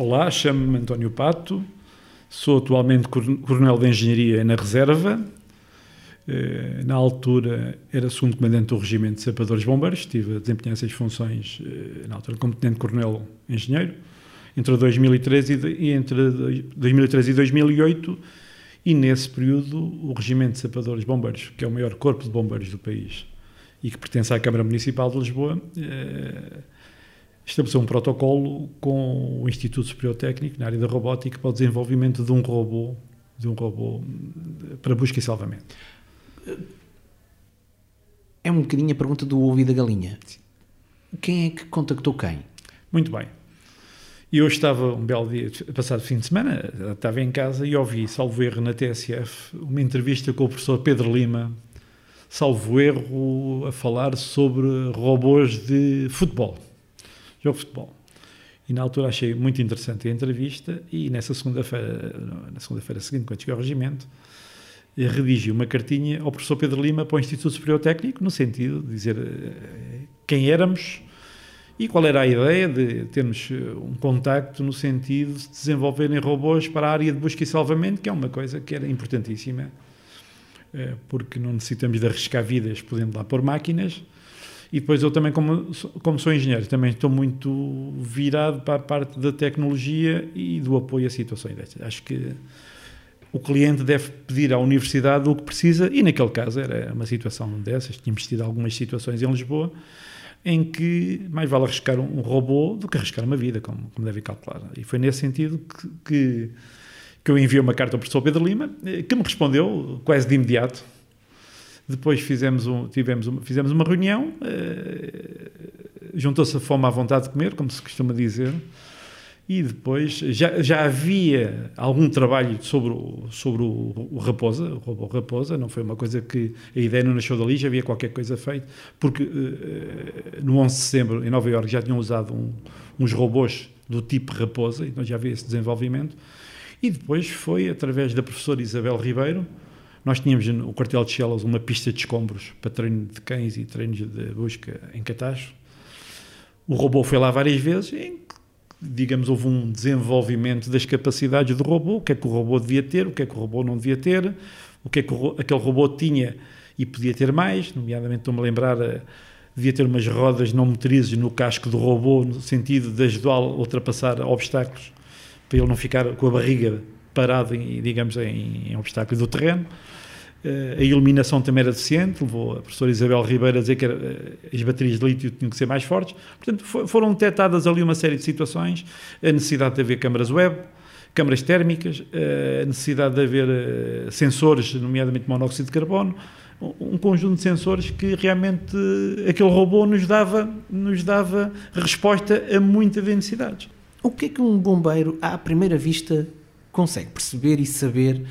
Olá, chamo-me António Pato, sou atualmente Coronel de Engenharia na Reserva. Eh, na altura era segundo comandante do Regimento de Sapadores Bombeiros, estive a desempenhar essas funções eh, na altura como Tenente Coronel Engenheiro, entre 2013 e, entre 2013 e 2008, e nesse período o Regimento de Sapadores Bombeiros, que é o maior corpo de bombeiros do país e que pertence à Câmara Municipal de Lisboa, eh, estabeleceu um protocolo com o Instituto Superior Técnico na área da robótica para o desenvolvimento de um robô, de um robô para busca e salvamento. É um bocadinho a pergunta do ovo e da galinha. Quem é que contactou quem? Muito bem. E hoje estava um belo dia, passado fim de semana, estava em casa e ouvi, salvo erro, na TSF, uma entrevista com o professor Pedro Lima, salvo erro, a falar sobre robôs de futebol jogo de futebol. E na altura achei muito interessante a entrevista e nessa segunda-feira, na segunda-feira seguinte, quando cheguei ao regimento, eh, redigi uma cartinha ao professor Pedro Lima para o Instituto Superior Técnico, no sentido de dizer eh, quem éramos e qual era a ideia de termos eh, um contacto no sentido de desenvolverem robôs para a área de busca e salvamento, que é uma coisa que era importantíssima, porque não necessitamos de arriscar vidas podendo lá pôr máquinas, e depois eu também, como, como sou engenheiro, também estou muito virado para a parte da tecnologia e do apoio a situações destas. Acho que o cliente deve pedir à universidade o que precisa, e naquele caso era uma situação dessas, tínhamos tido algumas situações em Lisboa, em que mais vale arriscar um robô do que arriscar uma vida, como, como devem calcular. E foi nesse sentido que, que, que eu enviei uma carta ao professor Pedro Lima, eh, que me respondeu quase de imediato, depois fizemos, um, tivemos uma, fizemos uma reunião, uh, juntou-se a fome à vontade de comer, como se costuma dizer, e depois já, já havia algum trabalho sobre o, sobre o, o Raposa, o robô Raposa, não foi uma coisa que a ideia não nasceu dali, já havia qualquer coisa feita, porque uh, no 11 de setembro em Nova Iorque já tinham usado um, uns robôs do tipo Raposa, então já havia esse desenvolvimento, e depois foi através da professora Isabel Ribeiro, nós tínhamos no quartel de Chelas uma pista de escombros para treino de cães e treinos de busca em Catacho. O robô foi lá várias vezes e, digamos, houve um desenvolvimento das capacidades do robô, o que é que o robô devia ter, o que é que o robô não devia ter, o que é que o, aquele robô tinha e podia ter mais, nomeadamente estou-me a lembrar, eh, devia ter umas rodas não motrizes no casco do robô, no sentido de ajudá-lo a ultrapassar obstáculos, para ele não ficar com a barriga parado, em, digamos, em, em obstáculos do terreno. Uh, a iluminação também era deficiente, levou a professora Isabel Ribeiro a dizer que era, uh, as baterias de lítio tinham que ser mais fortes. Portanto, for, foram detectadas ali uma série de situações, a necessidade de haver câmaras web, câmaras térmicas, uh, a necessidade de haver sensores, nomeadamente monóxido de carbono, um, conjunto de sensores que realmente aquele robô nos dava, nos dava resposta a muitas necessidades. O que é que um bombeiro, à primeira vista, consegue perceber e saber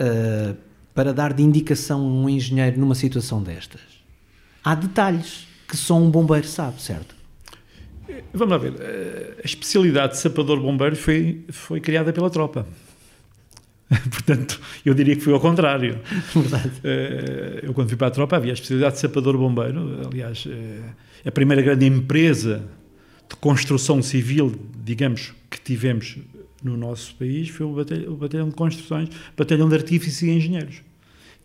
uh, para dar de indicação a um engenheiro numa situação destas? Há detalhes que só um bombeiro sabe, certo? Vamos lá ver. Eh, a especialidade de sapador-bombeiro foi, foi criada pela tropa. Portanto, eu diria que foi ao contrário. Verdade. Eh, eu, quando fui para a tropa, havia a especialidade de sapador-bombeiro. Aliás, a primeira grande empresa de construção civil, digamos, que tivemos no nosso país foi o batalhão, o batalhão de construções, batalhão de artífices e engenheiros,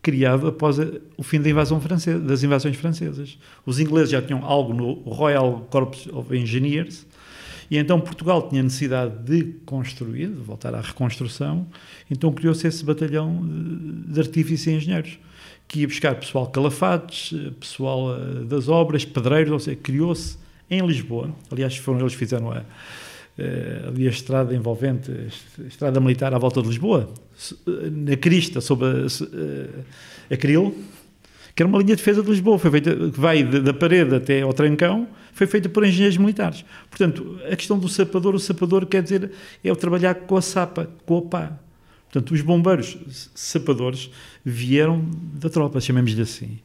criado após a, o fim da invasão francesa, das invasões francesas. Os ingleses já tinham algo no Royal Corps of Engineers, e então Portugal tinha necessidade de construir, de voltar à reconstrução, então criou-se esse batalhão de artífices e engenheiros, que ia buscar pessoal calafates, pessoal eh, das obras, pedreiros, ou seja, criou-se em Lisboa, aliás foram eles que fizeram a ali a estrada envolvente, a estrada militar à volta de Lisboa, na crista, sobre a, uh, a Cril, que era uma linha de defesa de Lisboa, foi feita, que vai da parede até ao Trancão, foi feita por engenheiros militares. Portanto, a questão do sapador, o sapador quer dizer, é o trabalhar com a sapa, com a pá. Portanto, os bombeiros sapadores vieram da tropa, chamemos-lhe assim.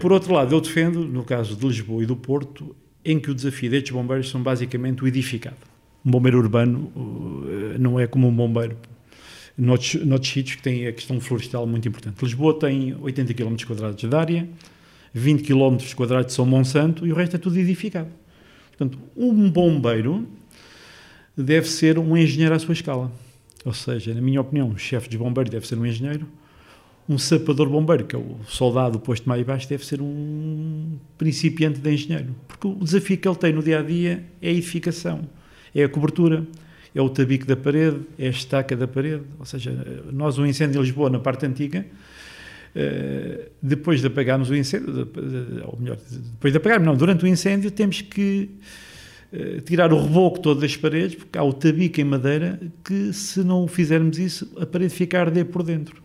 Por outro lado, eu defendo, no caso de Lisboa e do Porto, em que o desafio destes bombeiros são basicamente o edificado. Um bombeiro urbano uh, não é como um bombeiro noutros, noutros sítios que tem a questão florestal muito importante. Lisboa tem 80 km quadrados de área, 20 km quadrados São Monsanto e o resto é tudo edificado. Portanto, um bombeiro deve ser um engenheiro à sua escala. Ou seja, na minha opinião, um chefe de bombeiros deve ser um engenheiro, um sapador bombeiro, que é o soldado posto mais baixo, deve ser um principiante de engenheiro. Porque o desafio que ele tem no dia a dia é a edificação, é a cobertura, é o tabique da parede, é a estaca da parede. Ou seja, nós, um incêndio em Lisboa, na parte antiga, eh, depois de apagarmos o incêndio, ou melhor, depois de apagarmos, não, durante o incêndio, temos que eh, tirar o reboco todo das paredes, porque há o tabique em madeira que, se não fizermos isso, a parede fica a arder por dentro.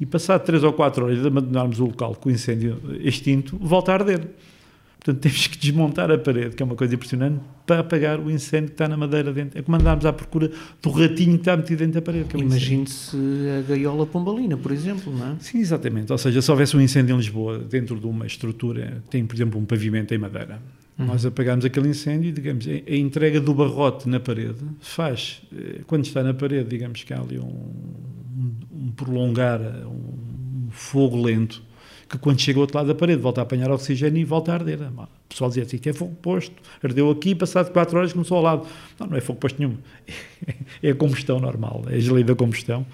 E passado 3 ou 4 horas de abandonarmos o local com o incêndio extinto, volta a arder. Portanto, temos que desmontar a parede, que é uma coisa impressionante, para apagar o incêndio que está na madeira dentro. É como andarmos à procura do ratinho que está metido dentro da parede. É Imagine-se a gaiola pombalina, por exemplo, não é? Sim, exatamente. Ou seja, se houvesse um incêndio em Lisboa, dentro de uma estrutura, tem, por exemplo, um pavimento em madeira, uhum. nós apagamos aquele incêndio e, digamos, a entrega do barrote na parede faz, eh, quando está na parede, digamos que há ali um, um prolongar, um fogo lento, que quando chega ao outro lado da parede volta a apanhar oxigênio e volta a arder. O pessoal dizia assim que é fogo posto, ardeu aqui, passado 4 horas começou ao lado. Não, não é fogo posto nenhum. É a combustão normal, é a lei da combustão.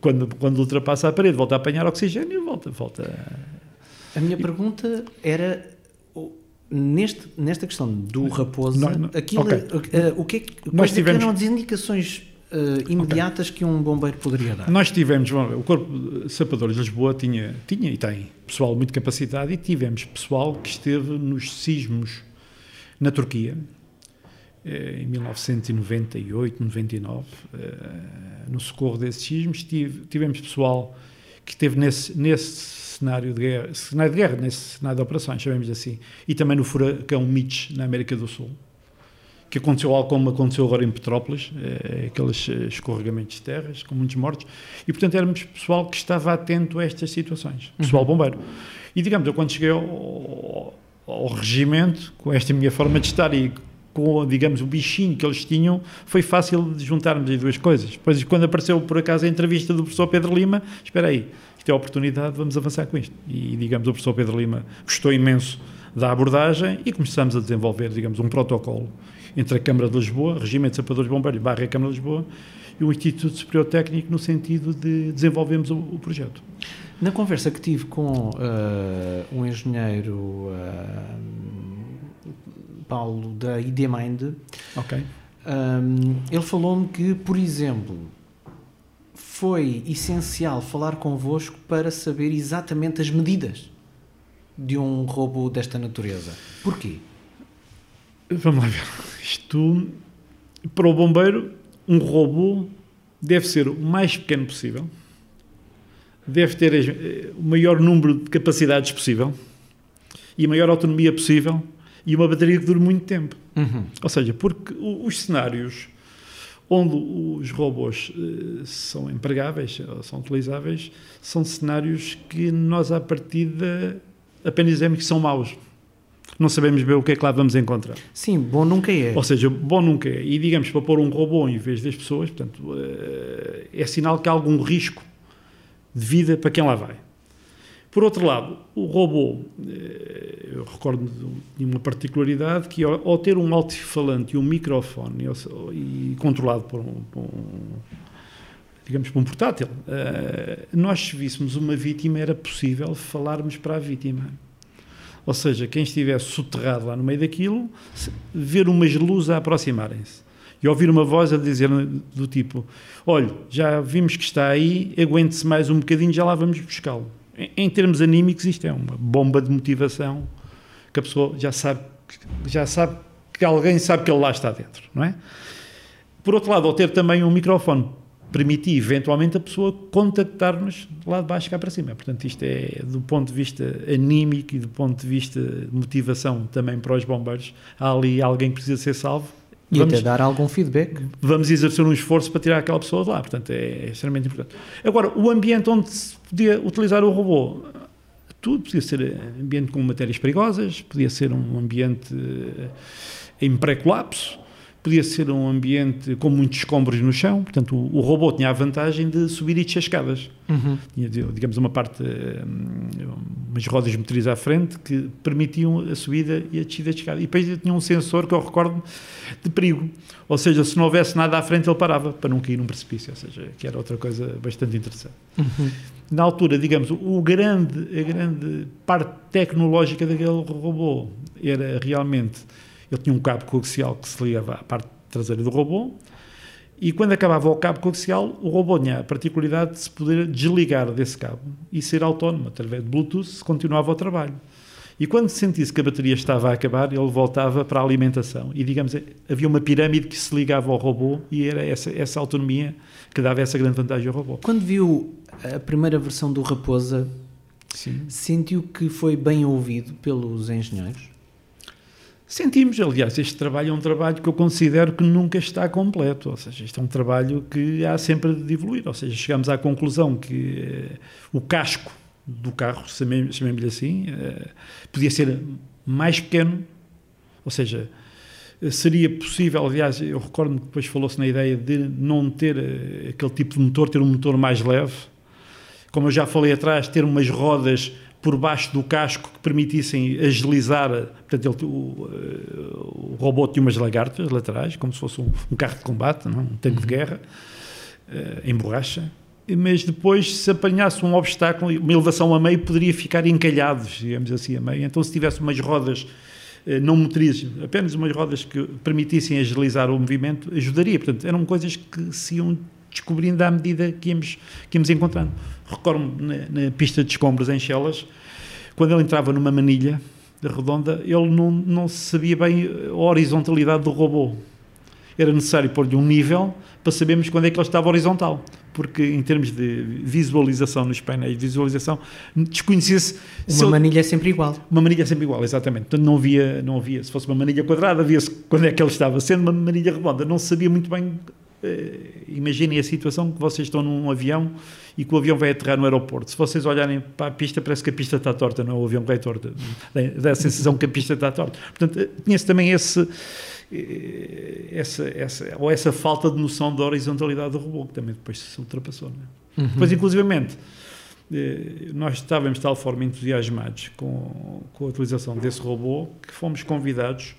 Quando, quando ultrapassa a parede, volta a apanhar oxigênio e volta, volta. A minha pergunta era neste, nesta questão do raposo, não, não, aquilo, okay. uh, o que é, quais tivemos... eram as indicações uh, imediatas okay. que um bombeiro poderia dar? Nós tivemos, bom, o Corpo de Sapadores de Lisboa tinha, tinha e tem pessoal muito capacitado e tivemos pessoal que esteve nos sismos na Turquia, eh, em 1998, 99, eh, no socorro desses sismos, tivemos pessoal que esteve nesse, nesse cenário de guerra, cenário de guerra, nesse cenário de operações, chamemos assim, e também no furacão Mitch, na América do Sul que aconteceu algo como aconteceu agora em Petrópolis, é, aqueles eh, escorregamentos de terras, com muitos mortos, e portanto éramos pessoal que estava atento a estas situações, pessoal uhum. bombeiro. E digamos, eu quando cheguei ao, ao regimento, com esta minha forma de estar e com, digamos, o bichinho que eles tinham, foi fácil de juntarmos as duas coisas. Depois, quando apareceu, por acaso, a entrevista do professor Pedro Lima, espera aí, isto é a oportunidade, vamos avançar com isto. E, digamos, o professor Pedro Lima gostou imenso da abordagem e começamos a desenvolver, digamos, um protocolo entre a Câmara de Lisboa, Regimento de Sapadores Bombeiros, barra a Câmara de Lisboa, e o Instituto Superior Técnico no sentido de desenvolvermos o, o projeto. Na conversa que tive com uh, um engenheiro uh, Paulo da IDMind, okay. um, ele falou-me que, por exemplo, foi essencial falar convosco para saber exatamente as medidas de um robô desta natureza. Porquê? Vamos lá ver. Isto, para o bombeiro, um robô deve ser o mais pequeno possível, deve ter eh, o maior número de capacidades possível e a maior autonomia possível e uma bateria que dure muito tempo. Uhum. Ou seja, porque os cenários onde os robôs uh, são empregáveis, são utilizáveis, são cenários que nós, à partida, apenas dizemos que são maus não sabemos bem o que é que lá vamos encontrar. Sim, bom nunca é. Ou seja, bom nunca é. E digamos, para pôr um robô em vez das pessoas, portanto, eh, é sinal que há algum risco de vida para quem lá vai. Por outro lado, o robô, eh, eu recordo de uma particularidade que ao ter um altifalante e um microfone e controlado por um, por um digamos, por um portátil, eh, nós se víssemos uma vítima era possível falarmos para a vítima. Ou seja, quem estivesse soterrado lá no meio daquilo, ver umas luzes a aproximarem-se e ouvir uma voz a dizer do tipo: Olha, já vimos que está aí, aguente-se mais um bocadinho, já lá vamos buscá-lo. Em, em, termos anímicos, isto é uma bomba de motivação que a pessoa já sabe, já sabe que alguém sabe que ele lá está dentro, não é? Por outro lado, ao ter também um microfone permitir eventualmente a pessoa contactar-nos lá de baixo cá para cima. Portanto, isto é do ponto de vista anímico e do ponto de vista de motivação também para os bombeiros. Há ali alguém que precisa ser salvo. E vamos, até dar algum feedback. Vamos exercer um esforço para tirar aquela pessoa de lá. Portanto, é, é extremamente importante. Agora, o ambiente onde se podia utilizar o robô, tudo podia ser ambiente com matérias perigosas, podia ser um ambiente eh, em pré-colapso, podia ser um ambiente com muitos escombros no chão, portanto o, o robô tinha a vantagem de subir e descer escadas. Uhum. Tinha, digamos, uma parte, hum, umas rodas motriz à frente que permitiam a subida e a descida de escada. E depois tinha um sensor que eu recordo de perigo, ou seja, se não houvesse nada à frente ele parava para não cair num precipício, ou seja, que era outra coisa bastante interessante. Uhum. Na altura, digamos, o grande, a grande parte tecnológica daquele robô era realmente ele tinha um cabo coaxial que se ligava à parte traseira do robô e quando acabava o cabo coaxial, o robô tinha a particularidade de se poder desligar desse cabo e ser autónomo através de Bluetooth se continuava o trabalho. E quando sentisse que a bateria estava a acabar, ele voltava para a alimentação. E, digamos, havia uma pirâmide que se ligava ao robô e era essa, essa autonomia que dava essa grande vantagem ao robô. Quando viu a primeira versão do Raposa, Sim. sentiu que foi bem ouvido pelos engenheiros? Sentimos, aliás, este trabalho é um trabalho que eu considero que nunca está completo, ou seja, este é um trabalho que há sempre de evoluir, ou seja, chegamos à conclusão que eh, o casco do carro, chamemos-lhe assim, eh, podia ser mais pequeno, ou seja, seria possível, aliás, eu recordo que depois falou-se na ideia de não ter eh, aquele tipo de motor, ter um motor mais leve, como eu já falei atrás, ter umas rodas por baixo do casco que permitissem agilizar. Portanto, ele, o, o, robô tinha umas lagartas laterais, como se fosse um, um carro de combate, não? um tanque uhum. de guerra, uh, em borracha. Mas depois, se apanhasse um obstáculo, uma elevação a meio, poderia ficar encalhados, digamos assim, a meio. Então, se tivesse umas rodas uh, não motrizes, apenas umas rodas que permitissem agilizar o movimento, ajudaria. Portanto, eram coisas que se iam descobrindo à medida que íamos, que íamos encontrando. Recordo-me na, na, pista de escombros em Chelas, quando ele entrava numa manilha redonda, ele não, não sabia bem a horizontalidade do robô. Era necessário pôr-lhe um nível para sabermos quando é que ele estava horizontal. Porque, em termos de visualização nos painéis de visualização, desconhecia-se. Uma ele, manilha é sempre igual. Uma manilha é sempre igual, exatamente. Portanto, não havia, não havia. Se fosse uma manilha quadrada, havia-se quando é que ele estava. Sendo uma manilha redonda, não sabia muito bem imaginem a situação que vocês estão num avião e que o avião vai aterrar no aeroporto. Se vocês olharem para a pista, parece que a pista está torta, não é o avião que vai torto. Dá a sensação que a pista está torta. Portanto, tinha-se também esse, eh, essa, essa, ou essa falta de noção da horizontalidade do robô, que também depois se ultrapassou. É? Uhum. Depois, inclusivamente, eh, nós estávamos de tal forma entusiasmados com, com a utilização desse robô que fomos convidados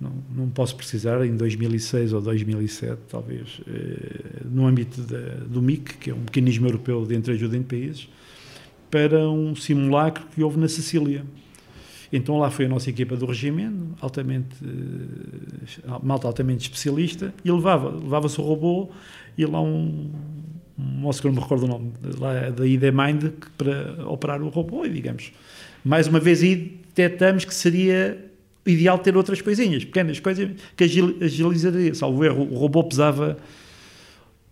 não, não posso precisar, em 2006 ou 2007, talvez, eh, no âmbito da, do MIC, que é um mecanismo europeu de entreajuda em países, para um simulacro que houve na Sicília. Então lá foi a nossa equipa do regimento, altamente, eh, malta altamente especialista, e levava, levava-se o robô e lá um, um moço que não me recordo o nome, lá da ID Mind, para operar o robô, e digamos, mais uma vez aí detectamos que seria ideal ter outras coisinhas, pequenas coisas que agilizaria. Salvo erro, o robô pesava,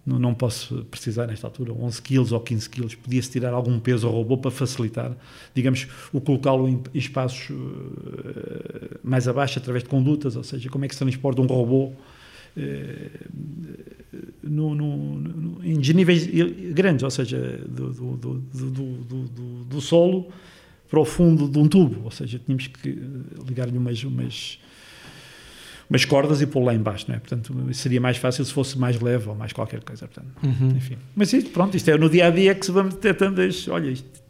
não, não posso precisar nesta altura, 11 kg ou 15 kg. Podia-se tirar algum peso ao robô para facilitar, digamos, o colocá-lo em, espaços uh, mais abaixo, através de condutas, ou seja, como é que se transporta um robô. Uh, no, no, no, em níveis grandes, ou seja, do, do, do, do solo para o fundo de um tubo, ou seja, tínhamos que eh, ligar-lhe umas, umas, umas cordas e pô-lo lá embaixo, não é? Portanto, seria mais fácil se fosse mais leve ou mais qualquer coisa, portanto, uhum. enfim. Mas isto, pronto, isto é no dia-a-dia que se vamos detectando as, olha, isto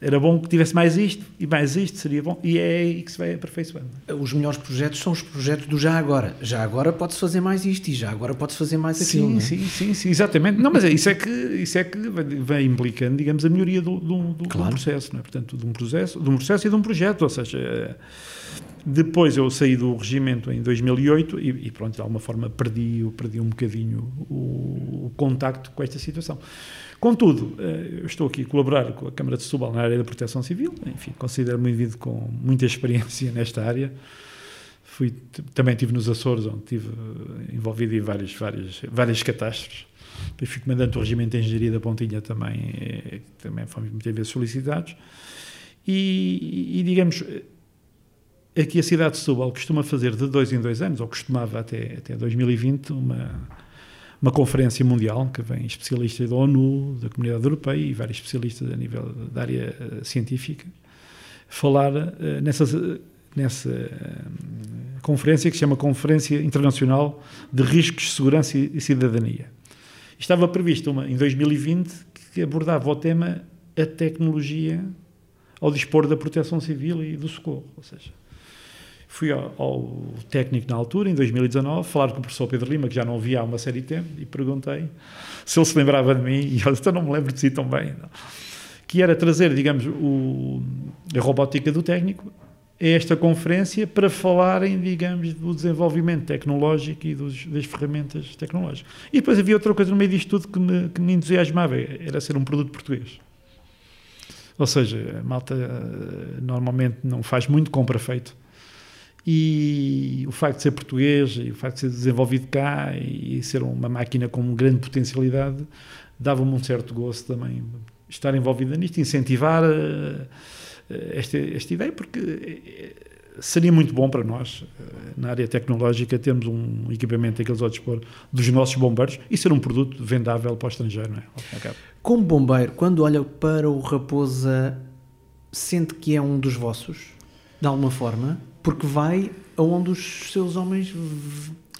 era bom que tivesse mais isto e mais isto seria bom e é aí que se vai aperfeiçoando. Os melhores projetos são os projetos do já agora. Já agora pode-se fazer mais isto e já agora pode-se fazer mais aquilo. Sim, é? sim, sim, sim, exatamente. Não, mas é, isso é que isso é que vai implicando, digamos, a melhoria do, do, do, claro. do processo, não é? Portanto, de um processo, de um processo e de um projeto, ou seja, depois eu saí do regimento em 2008 e, e pronto, de alguma forma perdi, perdi um bocadinho o, o contacto com esta situação. Contudo, eh, eu estou aqui a colaborar com a Câmara de Setúbal na área da proteção civil, enfim, considero-me indivíduo com muita experiência nesta área. Fui, também estive nos Açores, onde estive eh, envolvido em várias, várias, várias catástrofes. Depois fui comandante do Regimento de Engenharia da Pontinha também, eh, também fomos muitas vezes solicitados. E, e, digamos, aqui a cidade de Setúbal costuma fazer de dois em dois anos, ou costumava até, até 2020, uma uma conferência mundial que vem especialistas da ONU, da Comunidade Europeia e vários especialistas a nível da área uh, científica falar uh, nessas, nessa conferência que se chama Conferência Internacional de Riscos, Segurança e Cidadania. Estava previsto uma em 2020 que abordava o tema a tecnologia ao dispor da proteção civil e do socorro, ou seja, fui ao, ao, técnico na altura, em 2019, falar com o professor Pedro Lima, que já não via há uma série de tempo, e perguntei se ele se lembrava de mim, e eu disse, não me lembro de si tão bem, não. que era trazer, digamos, o, a robótica do técnico a esta conferência para falarem, digamos, do desenvolvimento tecnológico e dos, das ferramentas tecnológicas. E depois havia outra coisa no meio disto tudo que me, que me entusiasmava, era ser um produto português. Ou seja, a malta eh, normalmente não faz muito compra feito e o facto de ser português e o facto de ser desenvolvido cá e ser uma máquina com grande potencialidade dava-me um certo gosto também estar envolvida nisto, incentivar uh, esta, esta ideia, porque eh, seria muito bom para nós, na área tecnológica, termos um equipamento daqueles ao dispor dos nossos bombeiros e ser um produto vendável para o estrangeiro, não é? Como bombeiro, quando olha para o Raposa, sente que é um dos vossos, de alguma forma? Porque vai aonde os seus homens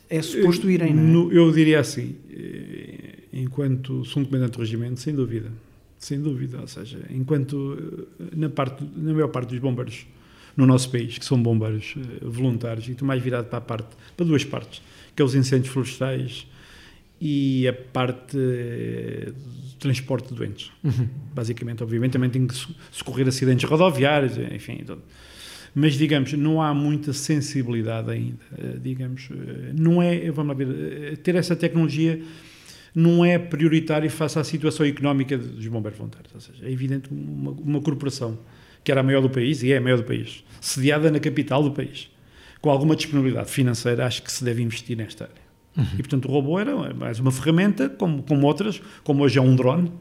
é suposto irem, não é? Eu diria assim, eh, enquanto segundo comandante do regimento, sem dúvida, sem dúvida, ou seja, enquanto eh, na, parte, na maior parte dos bombeiros no nosso país, que são bombeiros eh, voluntários, e estou mais virado para a parte, para duas partes, que é os incêndios florestais e a parte do transporte de doentes. Uhum. Basicamente, obviamente, também tem que socorrer acidentes rodoviários, enfim, todo mas digamos, não há muita sensibilidade ainda, eh, digamos, eh, não é, vamos lá ver, eh, ter essa tecnologia não é prioritário face à situação económica dos bombeiros voluntários, ou seja, é evidente uma, uma corporação que era a maior do país, e é a maior do país, sediada na capital do país, com alguma disponibilidade financeira, acho que se deve investir nesta área. Uhum. E, portanto, o robô era mais uma ferramenta, como, como outras, como hoje é um drone,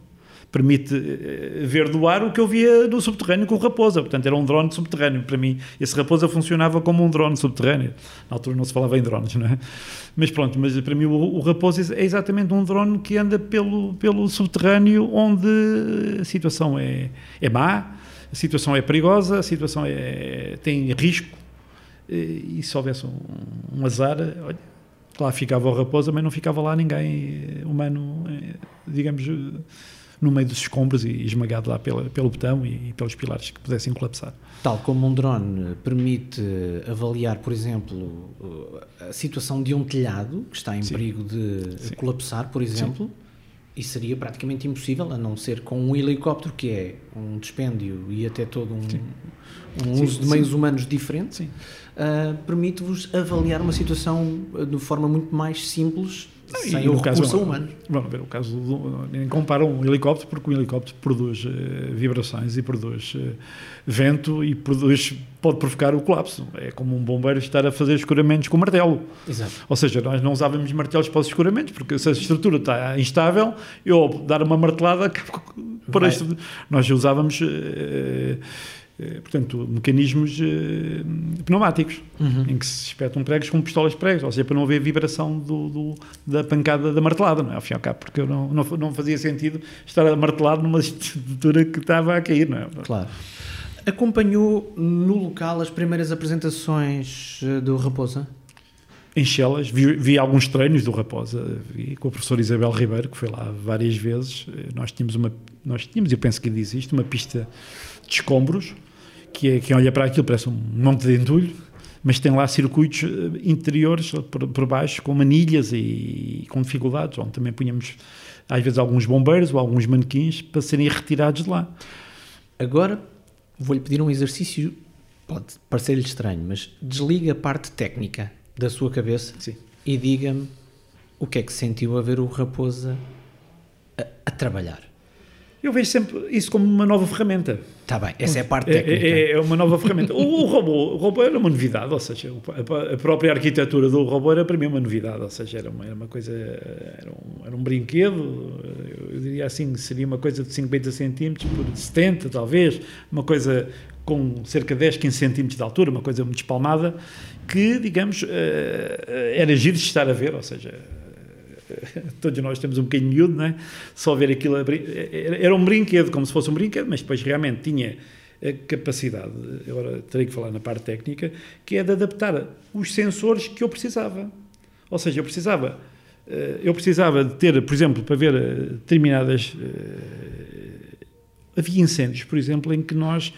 permite eh, ver do ar o que eu via no subterrâneo com o Raposa. Portanto, era um drone subterrâneo. Para mim, esse Raposa funcionava como um drone subterrâneo. Na altura não se falava em drones, não é? Mas pronto, mas para mim o, o Raposa é exatamente um drone que anda pelo, pelo subterrâneo onde a situação é, é má, a situação é perigosa, a situação é, tem risco. E, e se houvesse um, um azar, olha, lá ficava o Raposa, mas não ficava lá ninguém humano, eh, digamos no meio dos escombros e esmagado lá pela, pelo betão e, e, pelos pilares que pudessem colapsar. Tal como um drone permite avaliar, por exemplo, a situação de um telhado que está em Sim. perigo de Sim. colapsar, por exemplo, Sim. e seria praticamente impossível, a não ser com um helicóptero, que é um dispêndio e até todo um, um uso de meios humanos diferente, uh, permite-vos avaliar uma situação de forma muito mais simples sem o recurso caso, humano. Vamos ver, o caso do, nem compara um helicóptero, porque um helicóptero produz uh, vibrações e produz uh, vento e produz, pode provocar o colapso. É como um bombeiro estar a fazer escuramentos com martelo. Exato. Ou seja, nós não usávamos martelos para os escuramentos, porque se a estrutura está instável, eu dar uma martelada, por isto, nós usávamos. Uh, portanto, mecanismos eh, pneumáticos, uhum. em que se espetam pregos com pistolas de pregos, ou seja, para não haver vibração do, do, da pancada da martelada, não é? Ao fim e ao cabo, porque não, não, não fazia sentido estar a martelar numa estrutura que estava a cair, não é? Claro. Acompanhou no local as primeiras apresentações eh, do Raposa? Em Chelas, vi, vi, alguns treinos do Raposa, vi com a professora Isabel Ribeiro, que foi lá várias vezes. Nós tínhamos uma, nós tínhamos, eu penso que ainda existe, uma pista de escombros, que é quem olha para aquilo parece um monte de entulho, mas tem lá circuitos eh, interiores por, por baixo com manilhas e, e, com dificuldades, onde também punhamos às vezes alguns bombeiros ou alguns manequins para serem retirados de lá. Agora vou-lhe pedir um exercício, pode parecer-lhe estranho, mas desliga a parte técnica da sua cabeça Sim. e diga-me o que é que sentiu a ver o Raposa a, a trabalhar. Eu vejo sempre isso como uma nova ferramenta. Está bem, essa é a parte é, técnica. É, é uma nova ferramenta. O, o, robô, o robô era uma novidade, ou seja, a, própria arquitetura do robô era para mim uma novidade, ou seja, era uma, era uma coisa, era um, era um brinquedo, eu diria assim, seria uma coisa de 50 centímetros por 70, talvez, uma coisa com cerca de 10, 15 centímetros de altura, uma coisa muito espalmada, que, digamos, eh, era giro de estar a ver, ou seja, todos nós temos um bocadinho miúdo, não é? Só ver aquilo, era um brinquedo, como se fosse um brinquedo, mas depois realmente tinha a capacidade, agora terei que falar na parte técnica, que é de adaptar os sensores que eu precisava. Ou seja, eu precisava, eh, eu precisava de ter, por exemplo, para ver eh, determinadas. Eh, havia incêndios, por exemplo, em que nós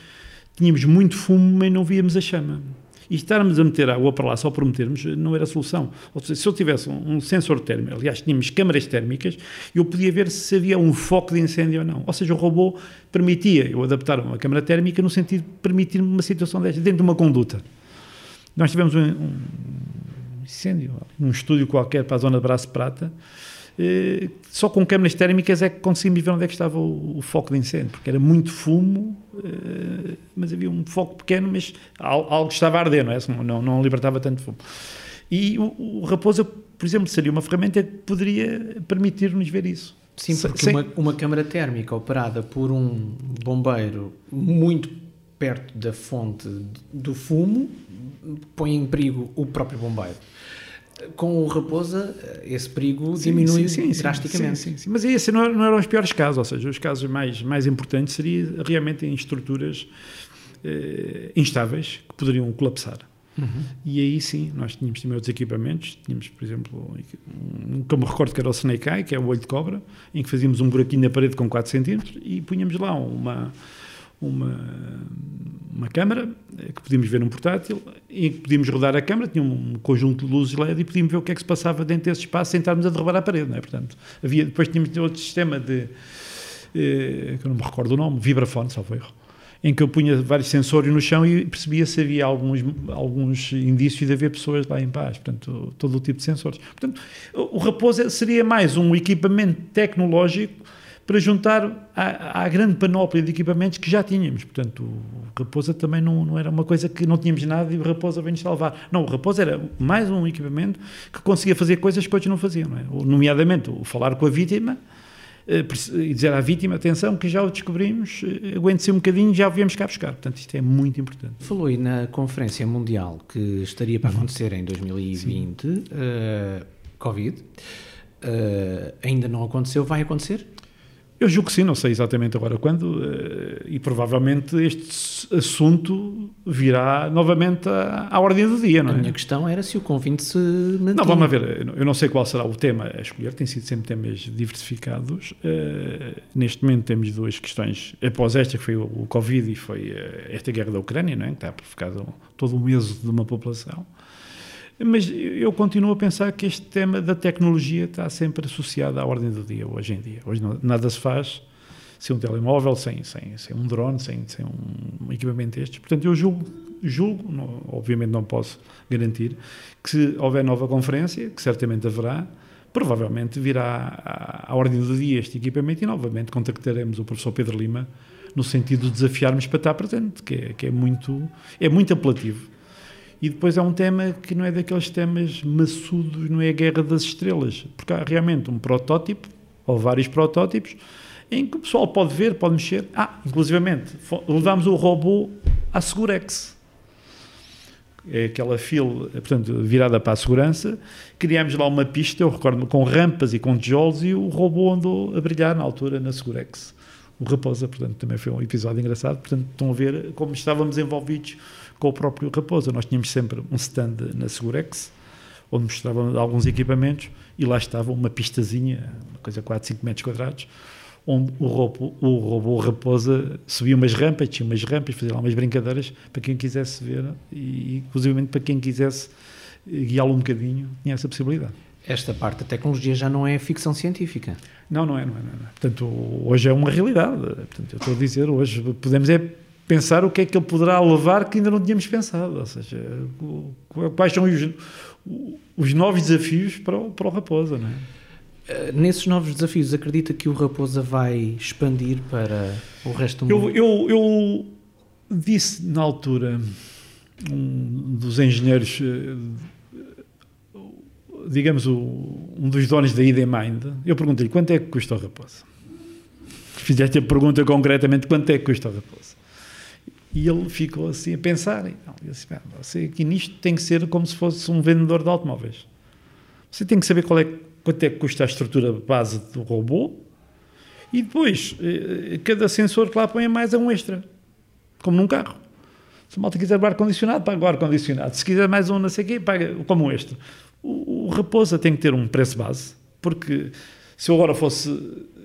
tínhamos muito fumo, mas não víamos a chama. E estarmos a meter água para lá só por metermos não era solução. Ou seja, se eu tivesse um, um sensor térmico, aliás, tínhamos câmaras térmicas, eu podia ver se havia um foco de incêndio ou não. Ou seja, o robô permitia eu adaptar uma câmara térmica no sentido de permitir-me uma situação desta, dentro de uma conduta. Nós tivemos um, um incêndio num estúdio qualquer para a zona de Braço Prata, só com câmaras térmicas é que conseguimos ver onde é que estava o, o foco de incêndio, porque era muito fumo, eh, mas havia um foco pequeno, mas algo estava a arder, não é? Não, não libertava tanto fumo. E o, o Raposa, por exemplo, seria uma ferramenta que poderia permitir-nos ver isso. Sim, porque uma, uma câmara térmica operada por um bombeiro muito perto da fonte do fumo põe em perigo o próprio bombeiro com o Raposa, esse perigo sim, diminui sim, sim, drasticamente. Mas esse não, não eram os piores casos, ou seja, os casos mais, mais importantes seriam realmente em estruturas eh, instáveis que poderiam colapsar. Uhum. E aí sim, nós tínhamos também outros equipamentos. Tínhamos, por exemplo, um que eu me recordo que era o Snake Eye, que é o olho de cobra, em que fazíamos um buraquinho na parede com 4 centímetros e punhamos lá uma, uma, uma câmara eh, que podíamos ver num portátil e podíamos rodar a câmara, tinha um conjunto de luzes LED e podíamos ver o que é que se passava dentro desse espaço sem estarmos a derrubar a parede, não é? Portanto, havia, depois tínhamos outro sistema de, eh, que eu não me recordo o nome, vibrafone, salvo erro, em que eu punha vários sensores no chão e percebia se havia alguns, alguns indícios de haver pessoas lá em paz, portanto, todo o tipo de sensores. Portanto, o Raposa seria mais um equipamento tecnológico para juntar à, à, grande panóplia de equipamentos que já tínhamos. Portanto, o Raposa também não, não era uma coisa que não tínhamos nada e o Raposa vem-nos salvar. Não, o Raposa era mais um equipamento que conseguia fazer coisas que outros não faziam, não é? Nomeadamente, o falar com a vítima eh, e dizer à vítima, atenção, que já o descobrimos, eh, aguente-se um bocadinho, já o viemos cá buscar. Portanto, isto é muito importante. Falou aí na Conferência Mundial que estaria para acontecer em 2020, uh, Covid, uh, ainda não aconteceu, vai acontecer? Eu julgo que sim, não sei exatamente agora quando, eh, e provavelmente este assunto virá novamente à, à ordem do dia, não é? A minha questão era se o convite se mantinha. Não, vamos ver, eu não sei qual será o tema a escolher, tem sido sempre temas diversificados. Uh, neste momento temos duas questões, após esta que foi o, Covid e foi uh, esta guerra da Ucrânia, não é? que está a provocar todo o medo de uma população. Mas eu continuo a pensar que este tema da tecnologia está sempre associado à ordem do dia, hoje em dia. Hoje nada se faz sem um telemóvel, sem, sem, sem um drone, sem, sem um equipamento destes. Portanto, eu julgo, julgo não, obviamente não posso garantir, que se houver nova conferência, que certamente haverá, provavelmente virá à, à ordem do dia este equipamento e novamente contactaremos o professor Pedro Lima no sentido de desafiarmos para estar presente, que é, que é, muito, é muito apelativo e depois há um tema que não é daqueles temas maçudos, não é a guerra das estrelas, porque há realmente um protótipo, ou vários protótipos, em que o pessoal pode ver, pode mexer. Ah, inclusivamente, levámos o robô à Segurex. É aquela fila, portanto, virada para a segurança. Criámos lá uma pista, eu recordo com rampas e com tijolos, e o robô andou a brilhar na altura na Segurex. O Raposa, portanto, também foi um episódio engraçado. Portanto, estão a ver como estávamos envolvidos com o próprio Raposa. Nós tínhamos sempre um stand na Segurex, onde mostrávamos alguns equipamentos, e lá estava uma pistazinha, uma coisa 4, 5 metros quadrados, onde o robô, o robô Raposa subia umas rampas, tinha umas rampas, fazia lá umas brincadeiras para quem quisesse ver, e inclusive para quem quisesse guiá-lo um bocadinho, tinha essa possibilidade. Esta parte da tecnologia já não é ficção científica. Não, não é, não é. Não é. Portanto, hoje é uma realidade. Portanto, eu estou a dizer, hoje podemos é pensar o que é que ele poderá levar que ainda não tínhamos pensado. Ou seja, quais são os, os novos desafios para o, para o Raposa, não é? Eh, nesses novos desafios, acredita que o Raposa vai expandir para o resto do mundo? Eu, eu, eu disse na altura, um dos engenheiros, eh, digamos, um dos donos da ID Mind, eu perguntei-lhe quanto é que custa o Raposa? Fizeste a pergunta concretamente, quanto é que custa o Raposa? E ele ficou assim a pensar. Então, eu disse, você aqui nisto tem que ser como se fosse um vendedor de automóveis. Você tem que saber qual é, quanto é que custa a estrutura base do robô e depois, eh, cada sensor que lá põe mais é um extra. como num carro. Se a malta quiser o ar-condicionado, paga o ar-condicionado. Se quiser mais um não sei o quê, paga como este. O, o Raposa tem que ter um preço base, porque se eu agora fosse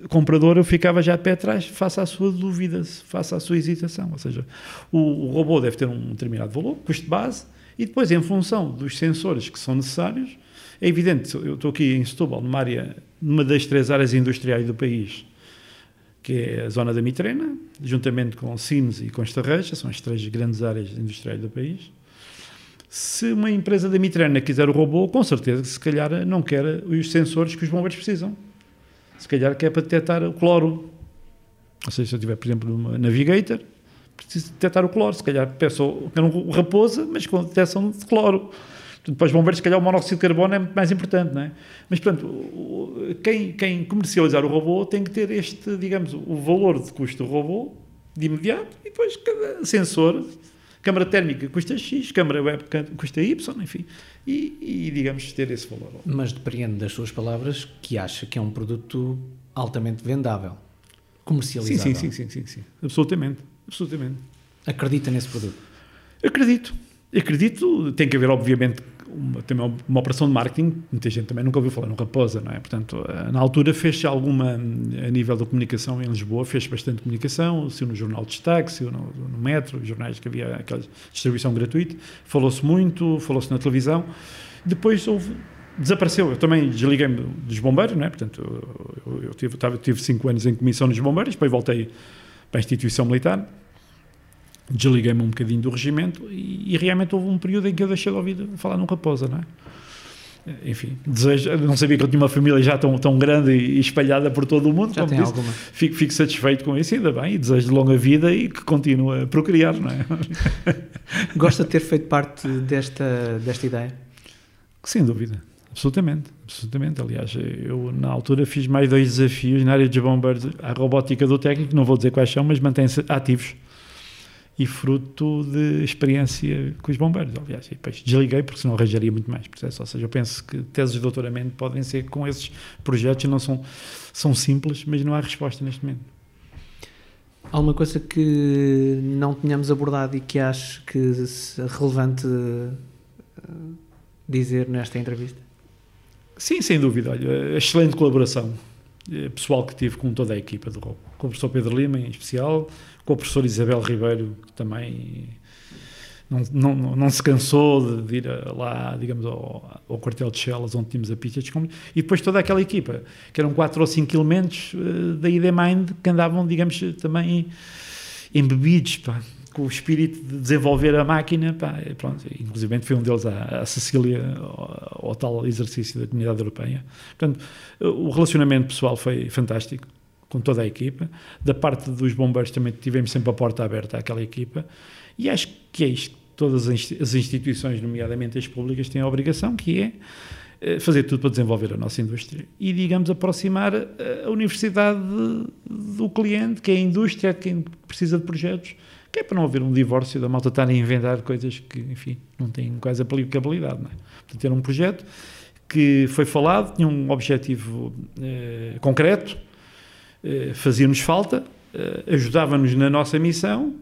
comprador, eu ficava já a pé atrás, faça a sua dúvida, faça a sua hesitação. Ou seja, o, o robô deve ter um determinado valor, custo base, e depois, em função dos sensores que são necessários, é evidente, eu estou aqui em Setúbal, numa área, numa das três áreas industriais do país, que é a zona da Mitrena, juntamente com Sines e com Estarreja, são as três grandes áreas industriais do país. Se uma empresa da Mitrena quiser o robô, com certeza que se calhar não quer os sensores que os bombeiros precisam. Se calhar quer para detectar o cloro. Ou seja, se eu tiver, por exemplo, uma Navigator, preciso detectar o cloro. Se calhar peço um raposa, mas com detecção de cloro. Portanto, para os bombeiros, se calhar o monóxido de carbono é mais importante, não é? Mas, portanto, quem, quem comercializar o robô tem que ter este, digamos, o valor de custo do robô de imediato e depois cada sensor, câmara térmica custa X, câmara web custa Y, enfim, e, e digamos ter esse valor. Mas depreendo das suas palavras que acha que é um produto altamente vendável, comercializável. Sim, sim, sim, sim, sim, sim. absolutamente, absolutamente. Acredita nesse produto? Acredito. Acredito, tem que haver, obviamente, uma, uma operação de marketing, muita gente também nunca ouviu falar no Raposa, não é? Portanto, eh, na altura fez-se alguma, a nível da comunicação em Lisboa, fez bastante comunicação, saiu no Jornal de Destaque, saiu no, no Metro, jornais que havia aquela distribuição gratuita, falou-se muito, falou-se na televisão, depois houve, desapareceu, eu também desliguei-me dos bombeiros, não é? Portanto, eu, eu, eu tive, tive cinco anos em comissão nos bombeiros, depois voltei para a instituição militar, desliguei-me um bocadinho do regimento e, e, realmente houve um período em que eu deixei de ouvir falar num raposa, não é? Enfim, desejo, não sabia que eu tinha uma família já tão, tão grande e espalhada por todo o mundo. Já tem disse, alguma. Fico, fico, satisfeito com isso, ainda bem, e desejo de longa vida e que continue a procriar, não é? Gosta de ter feito parte desta, desta ideia? Sem dúvida, absolutamente, absolutamente. Aliás, eu na altura fiz mais dois desafios na área dos bombeiros, a robótica do técnico, não vou dizer quais são, mas mantém-se ativos e fruto de experiência com os bombeiros, aliás. E depois desliguei porque senão arranjaria muito mais processo. Ou seja, eu penso que teses de doutoramento podem ser com esses projetos, não são, são simples, mas não há resposta neste momento. Há uma coisa que não tínhamos abordado e que acho que é relevante dizer nesta entrevista? Sim, sem dúvida. Olha, excelente colaboração eh, pessoal que tive com toda a equipa do ROB. Com o professor Pedro Lima, em especial, com a professora Isabel Ribeiro, que também não, não, não se cansou de, ir lá, digamos, ao, ao quartel de Chelas, onde tínhamos a pista de e depois toda aquela equipa, que eram quatro ou cinco elementos uh, da ID Mind, que andavam, digamos, também embebidos, pá, com o espírito de desenvolver a máquina, pá, pronto, inclusive foi um deles a, a Sicília, ao, ao, tal exercício da Comunidade Europeia. Portanto, o relacionamento pessoal foi fantástico com toda a equipa. Da parte dos bombeiros também tivemos sempre a porta aberta àquela equipa. E acho que é isto. Todas as instituições, nomeadamente as públicas, têm a obrigação, que é eh, fazer tudo para desenvolver a nossa indústria e, digamos, aproximar a universidade do cliente, que é a indústria, quem precisa de projetos, que é para não haver um divórcio da malta estar a inventar coisas que, enfim, não têm quase aplicabilidade. Não é? Portanto, ter um projeto que foi falado, tinha um objetivo eh, concreto, eh, fazia-nos falta, eh, ajudava-nos na nossa missão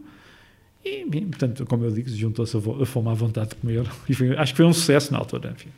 e, portanto, como eu digo, juntou-se a, fome à vontade de comer e foi, acho que foi um sucesso na altura. Enfim.